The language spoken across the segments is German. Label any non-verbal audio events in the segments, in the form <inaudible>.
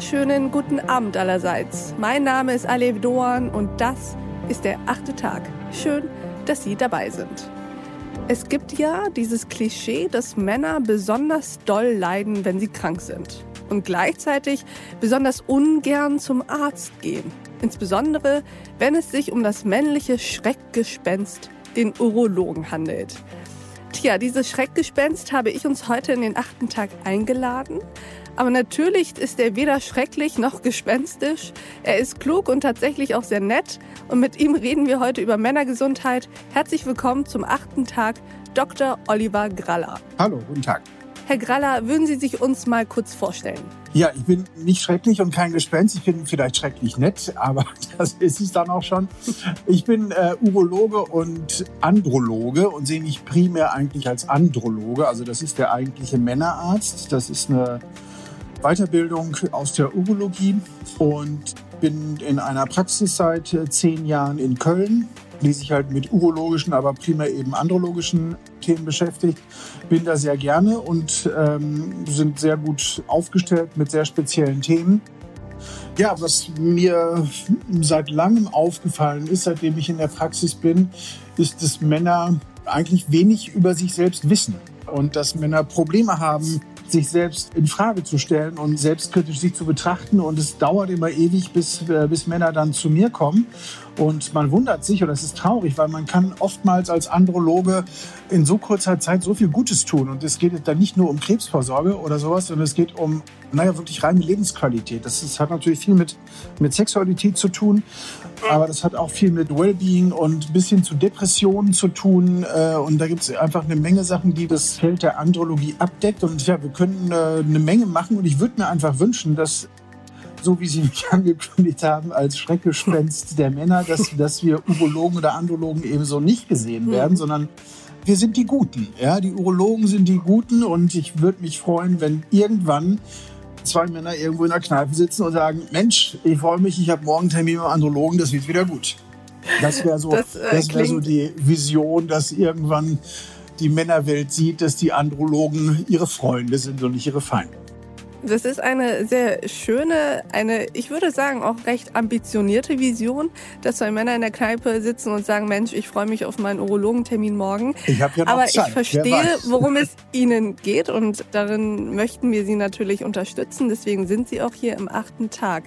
wunderschönen guten Abend allerseits. Mein Name ist Alev Doan und das ist der achte Tag. Schön, dass Sie dabei sind. Es gibt ja dieses Klischee, dass Männer besonders doll leiden, wenn sie krank sind und gleichzeitig besonders ungern zum Arzt gehen. Insbesondere, wenn es sich um das männliche Schreckgespenst, den Urologen, handelt. Tja, dieses Schreckgespenst habe ich uns heute in den achten Tag eingeladen. Aber natürlich ist er weder schrecklich noch gespenstisch. Er ist klug und tatsächlich auch sehr nett. Und mit ihm reden wir heute über Männergesundheit. Herzlich willkommen zum achten Tag, Dr. Oliver Graller. Hallo, guten Tag. Herr Graller, würden Sie sich uns mal kurz vorstellen? Ja, ich bin nicht schrecklich und kein Gespenst. Ich bin vielleicht schrecklich nett, aber <laughs> das ist es dann auch schon. Ich bin äh, Urologe und Androloge und sehe mich primär eigentlich als Androloge. Also das ist der eigentliche Männerarzt. Das ist eine Weiterbildung aus der Urologie und bin in einer Praxis seit äh, zehn Jahren in Köln die sich halt mit urologischen, aber primär eben andrologischen Themen beschäftigt. Bin da sehr gerne und ähm, sind sehr gut aufgestellt mit sehr speziellen Themen. Ja, was mir seit langem aufgefallen ist, seitdem ich in der Praxis bin, ist, dass Männer eigentlich wenig über sich selbst wissen und dass Männer Probleme haben, sich selbst in Frage zu stellen und selbstkritisch sich zu betrachten. Und es dauert immer ewig, bis, äh, bis Männer dann zu mir kommen. Und man wundert sich, und das ist traurig, weil man kann oftmals als Androloge in so kurzer Zeit so viel Gutes tun. Und es geht dann nicht nur um Krebsvorsorge oder sowas, sondern es geht um, naja, wirklich reine Lebensqualität. Das, ist, hat natürlich viel mit, mit Sexualität zu tun, aber das hat auch viel mit Wellbeing und bis hin zu Depressionen zu tun. Äh, und da gibt es einfach eine Menge Sachen, die das Feld der Andrologie abdeckt. Und ja, wir können äh, eine Menge machen. Und ich würde mir einfach wünschen, dass so wie Sie mich <laughs> angekündigt haben, als Schreckgespenst der Männer, dass, dass wir Urologen oder Andrologen ebenso nicht gesehen mhm. werden, sondern wir sind die Guten. Ja, die Urologen sind die Guten und ich würde mich freuen, wenn irgendwann zwei Männer irgendwo in der Kneipe sitzen und sagen, Mensch, ich freue mich, ich habe morgen Termin beim Andrologen, das wird wieder gut. Das wäre so, das, äh, das wär so die Vision, dass irgendwann die Männerwelt sieht, dass die Andrologen ihre Freunde sind und nicht ihre Feinde. Das ist eine sehr schöne, eine, ich würde sagen, auch recht ambitionierte Vision, dass zwei Männer in der Kneipe sitzen und sagen, Mensch, ich freue mich auf meinen Urologentermin morgen. Ich habe ja noch Aber Zeit. ich verstehe, worum es Ihnen geht und darin möchten wir Sie natürlich unterstützen. Deswegen sind Sie auch hier im achten Tag.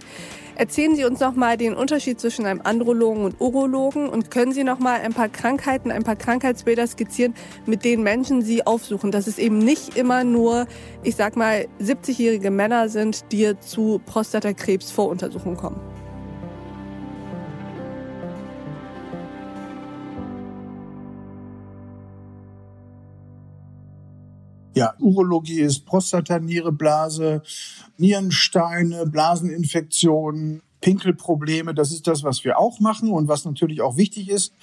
Erzählen Sie uns noch mal den Unterschied zwischen einem Andrologen und Urologen und können Sie noch mal ein paar Krankheiten, ein paar Krankheitsbilder skizzieren, mit denen Menschen Sie aufsuchen, dass es eben nicht immer nur, ich sag mal, 70-jährige Männer sind, die zu Prostatakrebs-Voruntersuchungen kommen. Ja, Urologie ist Prostata, Niere, Blase, Nierensteine, Blaseninfektionen, Pinkelprobleme. Das ist das, was wir auch machen und was natürlich auch wichtig ist.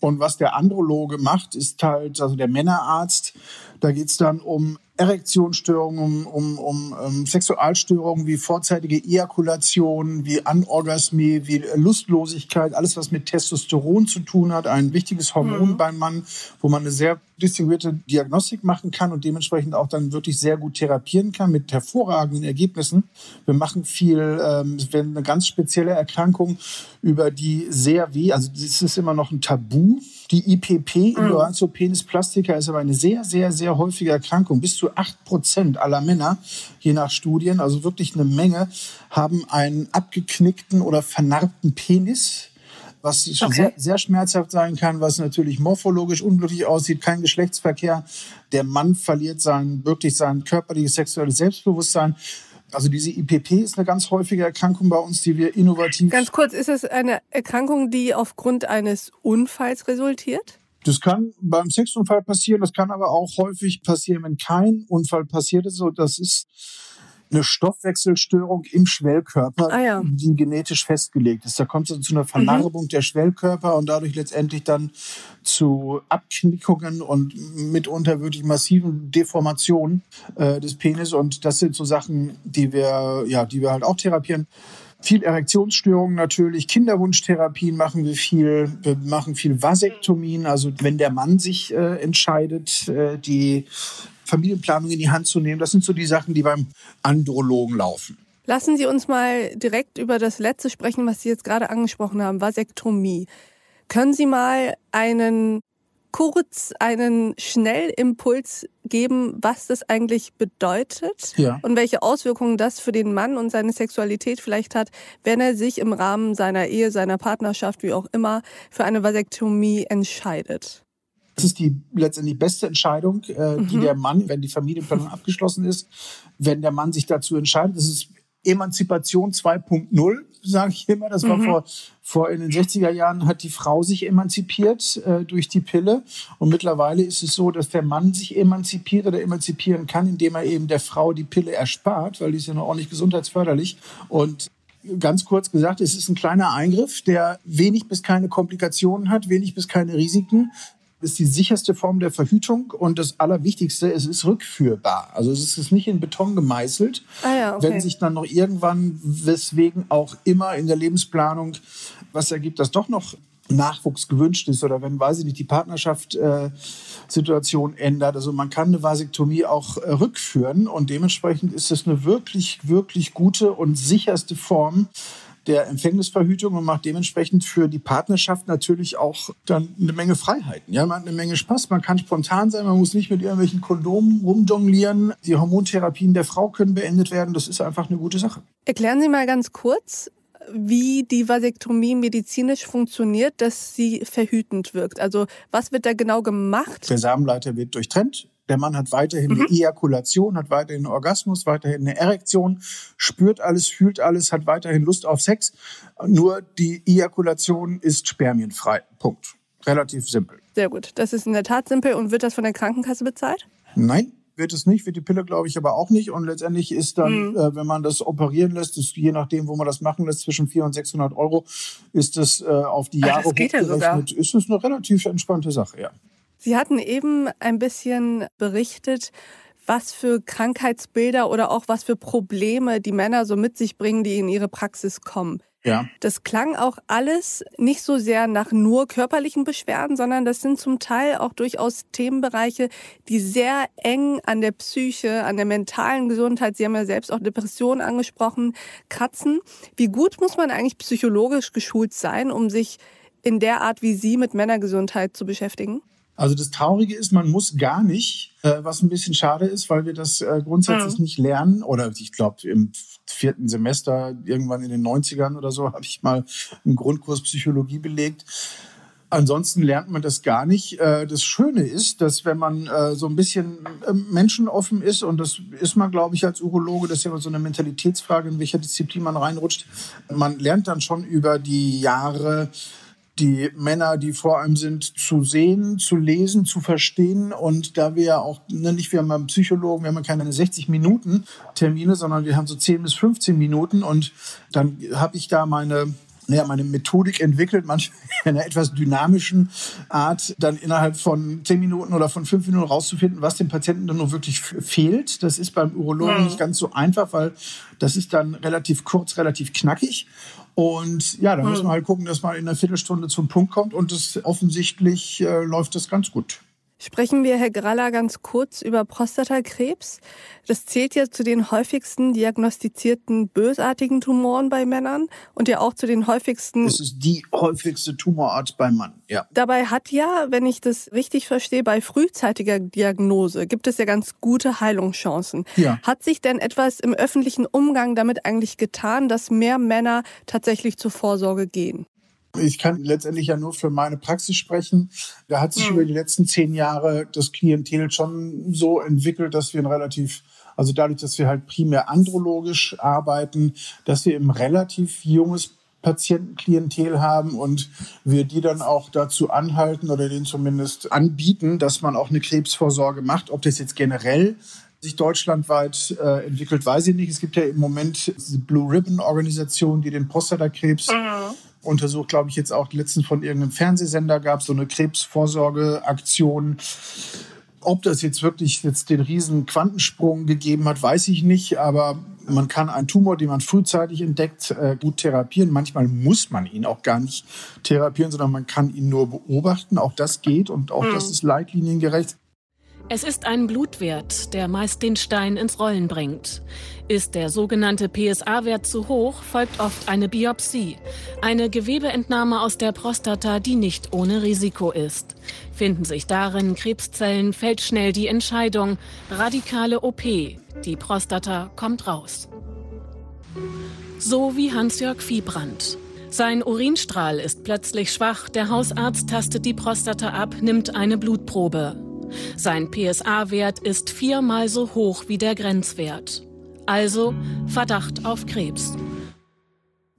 Und was der Androloge macht, ist halt, also der Männerarzt, da geht's dann um Erektionsstörungen, um, um, um, um Sexualstörungen wie vorzeitige Ejakulation, wie Anorgasmie, wie Lustlosigkeit, alles was mit Testosteron zu tun hat, ein wichtiges Hormon mhm. beim Mann, wo man eine sehr distinguierte Diagnostik machen kann und dementsprechend auch dann wirklich sehr gut therapieren kann mit hervorragenden Ergebnissen. Wir machen viel, ähm, wenn eine ganz spezielle Erkrankung, über die sehr weh, also das ist immer noch ein Tabu. Die IPP, mhm. Ignoranziopenis plastica, ist aber eine sehr, sehr, sehr häufige Erkrankung. Bis zu acht Prozent aller Männer, je nach Studien, also wirklich eine Menge, haben einen abgeknickten oder vernarbten Penis was okay. sehr, sehr schmerzhaft sein kann, was natürlich morphologisch unglücklich aussieht, kein Geschlechtsverkehr. Der Mann verliert sein, wirklich sein körperliches sexuelles Selbstbewusstsein. Also diese IPP ist eine ganz häufige Erkrankung bei uns, die wir innovativ. Ganz kurz, ist es eine Erkrankung, die aufgrund eines Unfalls resultiert? Das kann beim Sexunfall passieren, das kann aber auch häufig passieren, wenn kein Unfall passiert ist. So, das ist eine Stoffwechselstörung im Schwellkörper, ah, ja. die genetisch festgelegt ist. Da kommt es zu einer Vernarbung mhm. der Schwellkörper und dadurch letztendlich dann zu Abknickungen und mitunter wirklich massiven Deformationen äh, des Penis. Und das sind so Sachen, die wir, ja, die wir halt auch therapieren. Viel Erektionsstörungen natürlich, Kinderwunschtherapien machen wir viel, wir machen viel Vasektomien, also wenn der Mann sich äh, entscheidet, äh, die Familienplanung in die Hand zu nehmen. Das sind so die Sachen, die beim Andrologen laufen. Lassen Sie uns mal direkt über das letzte sprechen, was Sie jetzt gerade angesprochen haben, Vasektomie. Können Sie mal einen kurz einen Schnellimpuls geben, was das eigentlich bedeutet ja. und welche Auswirkungen das für den Mann und seine Sexualität vielleicht hat, wenn er sich im Rahmen seiner Ehe, seiner Partnerschaft, wie auch immer, für eine Vasektomie entscheidet. Das ist die letztendlich beste Entscheidung, äh, die mhm. der Mann, wenn die Familienplanung <laughs> abgeschlossen ist, wenn der Mann sich dazu entscheidet, das ist Emanzipation 2.0, sage ich immer. Das war mhm. vor, vor in den 60er Jahren hat die Frau sich emanzipiert äh, durch die Pille. Und mittlerweile ist es so, dass der Mann sich emanzipiert oder emanzipieren kann, indem er eben der Frau die Pille erspart, weil die ist ja noch ordentlich gesundheitsförderlich. Und ganz kurz gesagt, es ist ein kleiner Eingriff, der wenig bis keine Komplikationen hat, wenig bis keine Risiken ist die sicherste Form der Verhütung und das Allerwichtigste, es ist rückführbar. Also es ist nicht in Beton gemeißelt. Ah ja, okay. Wenn sich dann noch irgendwann, weswegen auch immer in der Lebensplanung was ergibt, dass doch noch Nachwuchs gewünscht ist oder wenn, weiß ich nicht, die Partnerschaft äh, Situation ändert. Also man kann eine Vasektomie auch äh, rückführen und dementsprechend ist es eine wirklich, wirklich gute und sicherste Form der Empfängnisverhütung und macht dementsprechend für die Partnerschaft natürlich auch dann eine Menge Freiheiten. Ja, man hat eine Menge Spaß, man kann spontan sein, man muss nicht mit irgendwelchen Kondomen rumjonglieren. Die Hormontherapien der Frau können beendet werden. Das ist einfach eine gute Sache. Erklären Sie mal ganz kurz, wie die Vasektomie medizinisch funktioniert, dass sie verhütend wirkt. Also was wird da genau gemacht? Der Samenleiter wird durchtrennt. Der Mann hat weiterhin mhm. eine Ejakulation, hat weiterhin einen Orgasmus, weiterhin eine Erektion, spürt alles, fühlt alles, hat weiterhin Lust auf Sex. Nur die Ejakulation ist spermienfrei. Punkt. Relativ simpel. Sehr gut. Das ist in der Tat simpel. Und wird das von der Krankenkasse bezahlt? Nein, wird es nicht, wird die Pille, glaube ich, aber auch nicht. Und letztendlich ist dann, mhm. äh, wenn man das operieren lässt, ist, je nachdem, wo man das machen lässt, zwischen 400 und 600 Euro, ist das äh, auf die Jahre Ach, das Ja ist es eine relativ entspannte Sache, ja. Sie hatten eben ein bisschen berichtet, was für Krankheitsbilder oder auch was für Probleme die Männer so mit sich bringen, die in ihre Praxis kommen. Ja. Das klang auch alles nicht so sehr nach nur körperlichen Beschwerden, sondern das sind zum Teil auch durchaus Themenbereiche, die sehr eng an der Psyche, an der mentalen Gesundheit, Sie haben ja selbst auch Depressionen angesprochen, kratzen. Wie gut muss man eigentlich psychologisch geschult sein, um sich in der Art wie Sie mit Männergesundheit zu beschäftigen? Also das Traurige ist, man muss gar nicht, äh, was ein bisschen schade ist, weil wir das äh, grundsätzlich mhm. nicht lernen. Oder ich glaube, im vierten Semester, irgendwann in den 90ern oder so, habe ich mal einen Grundkurs Psychologie belegt. Ansonsten lernt man das gar nicht. Äh, das Schöne ist, dass wenn man äh, so ein bisschen äh, menschenoffen ist, und das ist man, glaube ich, als Urologe, das ist ja immer so eine Mentalitätsfrage, in welcher Disziplin man reinrutscht, man lernt dann schon über die Jahre, die Männer, die vor einem sind, zu sehen, zu lesen, zu verstehen. Und da wir ja auch, ne, nicht wir haben einen Psychologen, wir haben keine 60 Minuten Termine, sondern wir haben so 10 bis 15 Minuten. Und dann habe ich da meine naja, meine Methodik entwickelt, manchmal <laughs> in einer etwas dynamischen Art, dann innerhalb von zehn Minuten oder von fünf Minuten rauszufinden, was dem Patienten dann nur wirklich fehlt. Das ist beim Urologen ja. nicht ganz so einfach, weil das ist dann relativ kurz, relativ knackig. Und ja, da müssen wir halt gucken, dass man in einer Viertelstunde zum Punkt kommt und das offensichtlich äh, läuft das ganz gut. Sprechen wir, Herr Graller, ganz kurz über Prostatakrebs. Das zählt ja zu den häufigsten diagnostizierten bösartigen Tumoren bei Männern und ja auch zu den häufigsten. Es ist die häufigste Tumorart beim Mann, ja. Dabei hat ja, wenn ich das richtig verstehe, bei frühzeitiger Diagnose gibt es ja ganz gute Heilungschancen. Ja. Hat sich denn etwas im öffentlichen Umgang damit eigentlich getan, dass mehr Männer tatsächlich zur Vorsorge gehen? Ich kann letztendlich ja nur für meine Praxis sprechen. Da hat sich mhm. über die letzten zehn Jahre das Klientel schon so entwickelt, dass wir ein relativ, also dadurch, dass wir halt primär andrologisch arbeiten, dass wir eben relativ junges Patientenklientel haben und wir die dann auch dazu anhalten oder denen zumindest anbieten, dass man auch eine Krebsvorsorge macht. Ob das jetzt generell sich deutschlandweit äh, entwickelt, weiß ich nicht. Es gibt ja im Moment diese Blue Ribbon Organisation, die den Prostatakrebs mhm untersucht, glaube ich, jetzt auch letztens von irgendeinem Fernsehsender gab, so eine Krebsvorsorgeaktion. Ob das jetzt wirklich jetzt den riesen Quantensprung gegeben hat, weiß ich nicht, aber man kann einen Tumor, den man frühzeitig entdeckt, äh, gut therapieren. Manchmal muss man ihn auch gar nicht therapieren, sondern man kann ihn nur beobachten. Auch das geht und auch mhm. das ist leitliniengerecht. Es ist ein Blutwert, der meist den Stein ins Rollen bringt. Ist der sogenannte PSA-Wert zu hoch, folgt oft eine Biopsie, eine Gewebeentnahme aus der Prostata, die nicht ohne Risiko ist. Finden sich darin Krebszellen, fällt schnell die Entscheidung, radikale OP, die Prostata kommt raus. So wie Hans-Jörg Viehbrand. Sein Urinstrahl ist plötzlich schwach, der Hausarzt tastet die Prostata ab, nimmt eine Blutprobe. Sein PSA-Wert ist viermal so hoch wie der Grenzwert. Also Verdacht auf Krebs.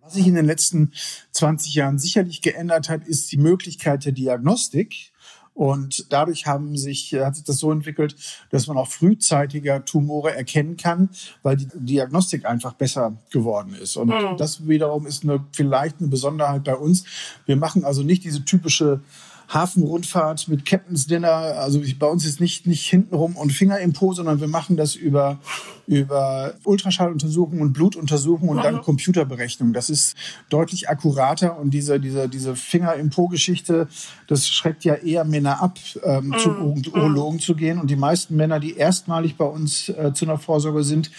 Was sich in den letzten 20 Jahren sicherlich geändert hat, ist die Möglichkeit der Diagnostik. Und dadurch haben sich, hat sich das so entwickelt, dass man auch frühzeitiger Tumore erkennen kann, weil die Diagnostik einfach besser geworden ist. Und mhm. das wiederum ist eine, vielleicht eine Besonderheit bei uns. Wir machen also nicht diese typische Hafenrundfahrt mit Captain's Dinner. Also bei uns ist nicht, nicht hintenrum und Finger im Po, sondern wir machen das über, über Ultraschalluntersuchungen und Blutuntersuchungen und dann Computerberechnung. Das ist deutlich akkurater und diese, diese, diese Finger im Po-Geschichte, das schreckt ja eher Männer ab, ähm, zum mhm. Urologen zu gehen. Und die meisten Männer, die erstmalig bei uns äh, zu einer Vorsorge sind,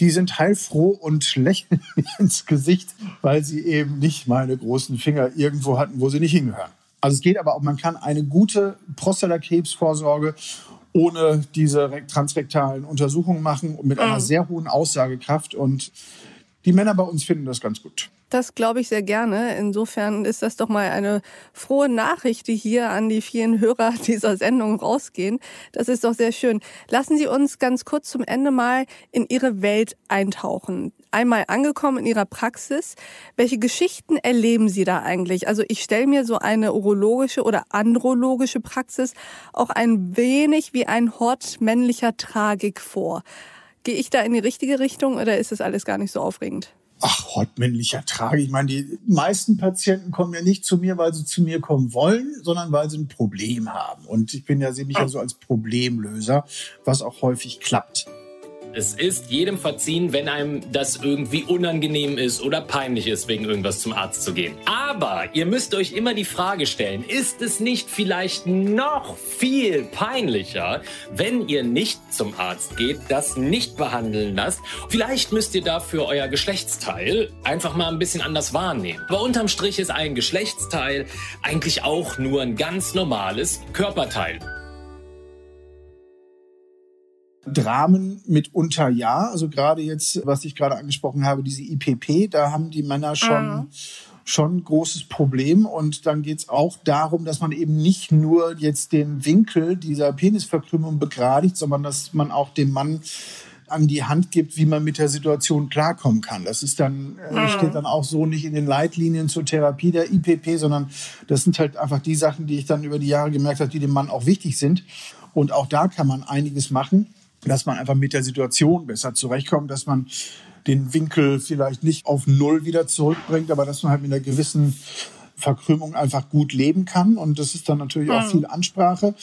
die sind heilfroh und lächeln <laughs> ins Gesicht, weil sie eben nicht meine großen Finger irgendwo hatten, wo sie nicht hingehören. Also es geht aber auch, man kann eine gute Prostatakrebsvorsorge ohne diese transrektalen Untersuchungen machen und mit einer mhm. sehr hohen Aussagekraft. Und die Männer bei uns finden das ganz gut. Das glaube ich sehr gerne. Insofern ist das doch mal eine frohe Nachricht, die hier an die vielen Hörer <laughs> dieser Sendung rausgehen. Das ist doch sehr schön. Lassen Sie uns ganz kurz zum Ende mal in Ihre Welt eintauchen. Einmal angekommen in Ihrer Praxis. Welche Geschichten erleben Sie da eigentlich? Also ich stelle mir so eine urologische oder andrologische Praxis auch ein wenig wie ein Hort männlicher Tragik vor. Gehe ich da in die richtige Richtung oder ist das alles gar nicht so aufregend? Ach, hortmännlicher Trage. Ich meine, die meisten Patienten kommen ja nicht zu mir, weil sie zu mir kommen wollen, sondern weil sie ein Problem haben. Und ich bin ja, sehe mich ja so als Problemlöser, was auch häufig klappt. Es ist jedem verziehen, wenn einem das irgendwie unangenehm ist oder peinlich ist, wegen irgendwas zum Arzt zu gehen. Aber ihr müsst euch immer die Frage stellen, ist es nicht vielleicht noch viel peinlicher, wenn ihr nicht zum Arzt geht, das nicht behandeln lasst? Vielleicht müsst ihr dafür euer Geschlechtsteil einfach mal ein bisschen anders wahrnehmen. Aber unterm Strich ist ein Geschlechtsteil eigentlich auch nur ein ganz normales Körperteil. Dramen mitunter ja. Also gerade jetzt, was ich gerade angesprochen habe, diese IPP, da haben die Männer schon. Mhm schon ein großes Problem. Und dann geht es auch darum, dass man eben nicht nur jetzt den Winkel dieser Penisverkrümmung begradigt, sondern dass man auch dem Mann an die Hand gibt, wie man mit der Situation klarkommen kann. Das ist dann, äh, steht dann auch so nicht in den Leitlinien zur Therapie der IPP, sondern das sind halt einfach die Sachen, die ich dann über die Jahre gemerkt habe, die dem Mann auch wichtig sind. Und auch da kann man einiges machen dass man einfach mit der Situation besser zurechtkommt, dass man den Winkel vielleicht nicht auf Null wieder zurückbringt, aber dass man halt mit einer gewissen Verkrümmung einfach gut leben kann. Und das ist dann natürlich auch viel Ansprache.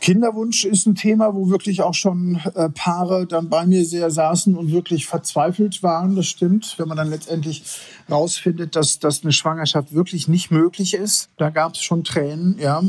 Kinderwunsch ist ein Thema, wo wirklich auch schon äh, Paare dann bei mir sehr saßen und wirklich verzweifelt waren. Das stimmt. Wenn man dann letztendlich rausfindet, dass, dass eine Schwangerschaft wirklich nicht möglich ist, da gab es schon Tränen. Ja,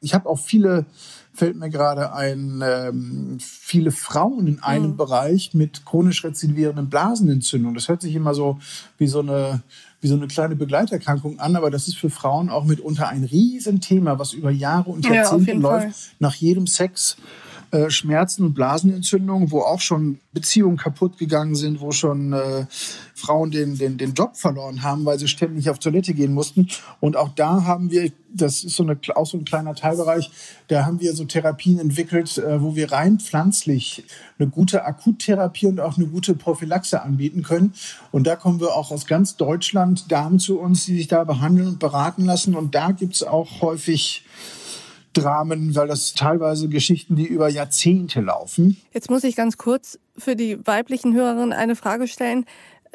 ich habe auch viele fällt mir gerade ein, ähm, viele Frauen in einem mhm. Bereich mit chronisch rezidivierenden Blasenentzündungen. Das hört sich immer so wie so eine wie so eine kleine Begleiterkrankung an, aber das ist für Frauen auch mitunter ein Riesenthema, was über Jahre und Jahrzehnte ja, läuft. Fall. Nach jedem Sex äh, Schmerzen und Blasenentzündungen, wo auch schon Beziehungen kaputt gegangen sind, wo schon äh, Frauen den, den, den Job verloren haben, weil sie ständig auf Toilette gehen mussten. Und auch da haben wir, das ist so eine, auch so ein kleiner Teilbereich, da haben wir so Therapien entwickelt, äh, wo wir rein pflanzlich eine gute Akuttherapie und auch eine gute Prophylaxe anbieten können. Und da kommen wir auch aus ganz Deutschland Damen zu uns, die sich da behandeln und beraten lassen. Und da gibt's auch häufig Dramen, weil das teilweise Geschichten, die über Jahrzehnte laufen. Jetzt muss ich ganz kurz für die weiblichen Hörerinnen eine Frage stellen.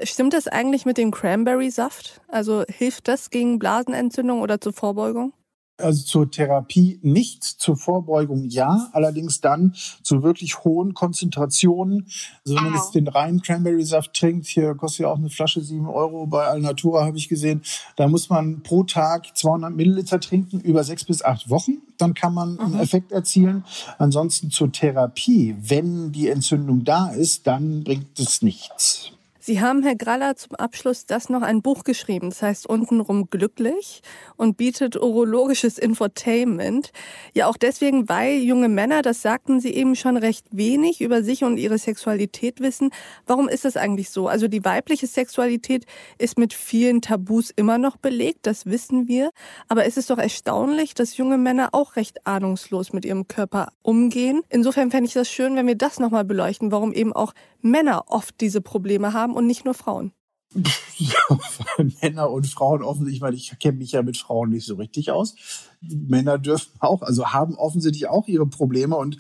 Stimmt das eigentlich mit dem Cranberry-Saft? Also hilft das gegen Blasenentzündung oder zur Vorbeugung? Also zur Therapie nicht, zur Vorbeugung ja, allerdings dann zu wirklich hohen Konzentrationen. Also wenn man jetzt den reinen Cranberry-Saft trinkt, hier kostet ja auch eine Flasche sieben Euro bei Alnatura, habe ich gesehen, da muss man pro Tag 200 Milliliter trinken über sechs bis acht Wochen. Dann kann man einen mhm. Effekt erzielen. Ansonsten zur Therapie, wenn die Entzündung da ist, dann bringt es nichts. Sie haben, Herr Graller, zum Abschluss das noch ein Buch geschrieben. Das heißt untenrum glücklich und bietet urologisches Infotainment. Ja, auch deswegen, weil junge Männer, das sagten Sie eben schon, recht wenig über sich und ihre Sexualität wissen. Warum ist das eigentlich so? Also die weibliche Sexualität ist mit vielen Tabus immer noch belegt, das wissen wir. Aber es ist doch erstaunlich, dass junge Männer auch recht ahnungslos mit ihrem Körper umgehen. Insofern fände ich das schön, wenn wir das nochmal beleuchten, warum eben auch Männer oft diese Probleme haben und nicht nur Frauen. <laughs> Ja, Männer und Frauen offensichtlich, weil ich kenne mich ja mit Frauen nicht so richtig aus. Männer dürfen auch, also haben offensichtlich auch ihre Probleme und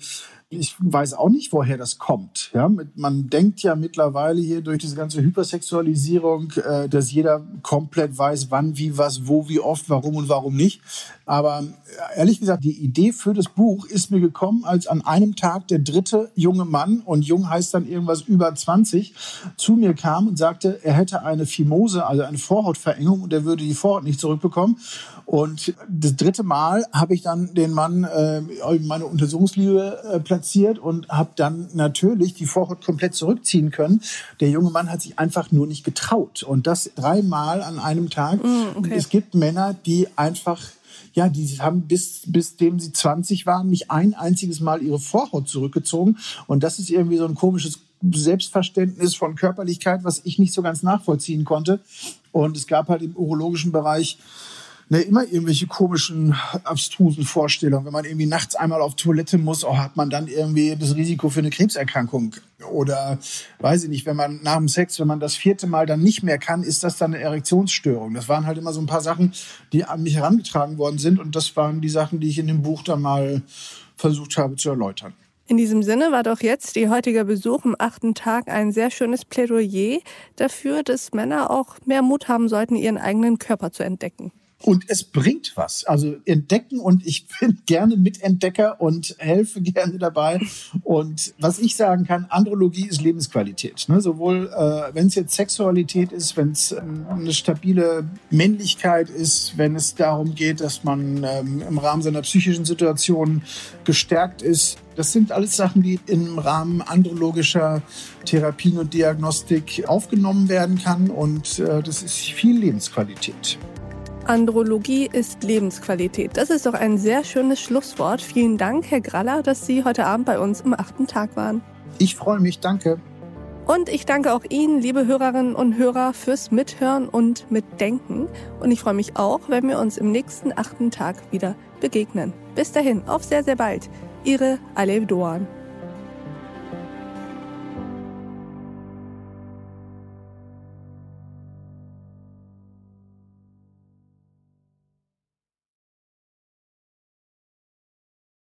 ich weiß auch nicht, woher das kommt. Ja, man denkt ja mittlerweile hier durch diese ganze Hypersexualisierung, äh, dass jeder komplett weiß, wann, wie, was, wo, wie oft, warum und warum nicht. Aber äh, ehrlich gesagt, die Idee für das Buch ist mir gekommen, als an einem Tag der dritte junge Mann, und jung heißt dann irgendwas über 20, zu mir kam und sagte, er hätte eine Fimose, also eine Vorhautverengung, und er würde die Vorhaut nicht zurückbekommen. Und das dritte Mal habe ich dann den Mann äh, meine Untersuchungsliebe äh, platziert und habe dann natürlich die Vorhaut komplett zurückziehen können. Der junge Mann hat sich einfach nur nicht getraut. Und das dreimal an einem Tag. Mm, okay. Es gibt Männer, die einfach ja, die haben bis, bis dem sie 20 waren, nicht ein einziges Mal ihre Vorhaut zurückgezogen. Und das ist irgendwie so ein komisches Selbstverständnis von Körperlichkeit, was ich nicht so ganz nachvollziehen konnte. Und es gab halt im urologischen Bereich ne, immer irgendwelche komischen, abstrusen Vorstellungen. Wenn man irgendwie nachts einmal auf Toilette muss, oh, hat man dann irgendwie das Risiko für eine Krebserkrankung. Oder weiß ich nicht, wenn man nach dem Sex, wenn man das vierte Mal dann nicht mehr kann, ist das dann eine Erektionsstörung. Das waren halt immer so ein paar Sachen, die an mich herangetragen worden sind. Und das waren die Sachen, die ich in dem Buch dann mal versucht habe zu erläutern. In diesem Sinne war doch jetzt Ihr heutiger Besuch im achten Tag ein sehr schönes Plädoyer dafür, dass Männer auch mehr Mut haben sollten, ihren eigenen Körper zu entdecken. Und es bringt was. Also entdecken und ich <laughs> bin gerne Mitentdecker und helfe gerne dabei. Und was ich sagen kann, Andrologie ist Lebensqualität. Ne? Sowohl äh, wenn es jetzt Sexualität ist, wenn es ähm, eine stabile Männlichkeit ist, wenn es darum geht, dass man ähm, im Rahmen seiner psychischen Situation gestärkt ist. Das sind alles Sachen, die im Rahmen andrologischer Therapien und Diagnostik aufgenommen werden kann. Und äh, das ist viel Lebensqualität. Andrologie ist Lebensqualität. Das ist doch ein sehr schönes Schlusswort. Vielen Dank, Herr Graller, dass Sie heute Abend bei uns im achten Tag waren. Ich freue mich, danke. Und ich danke auch Ihnen, liebe Hörerinnen und Hörer, fürs Mithören und Mitdenken. Und ich freue mich auch, wenn wir uns im nächsten achten Tag wieder begegnen. Bis dahin, auf sehr, sehr bald. Ihre Alev Doan.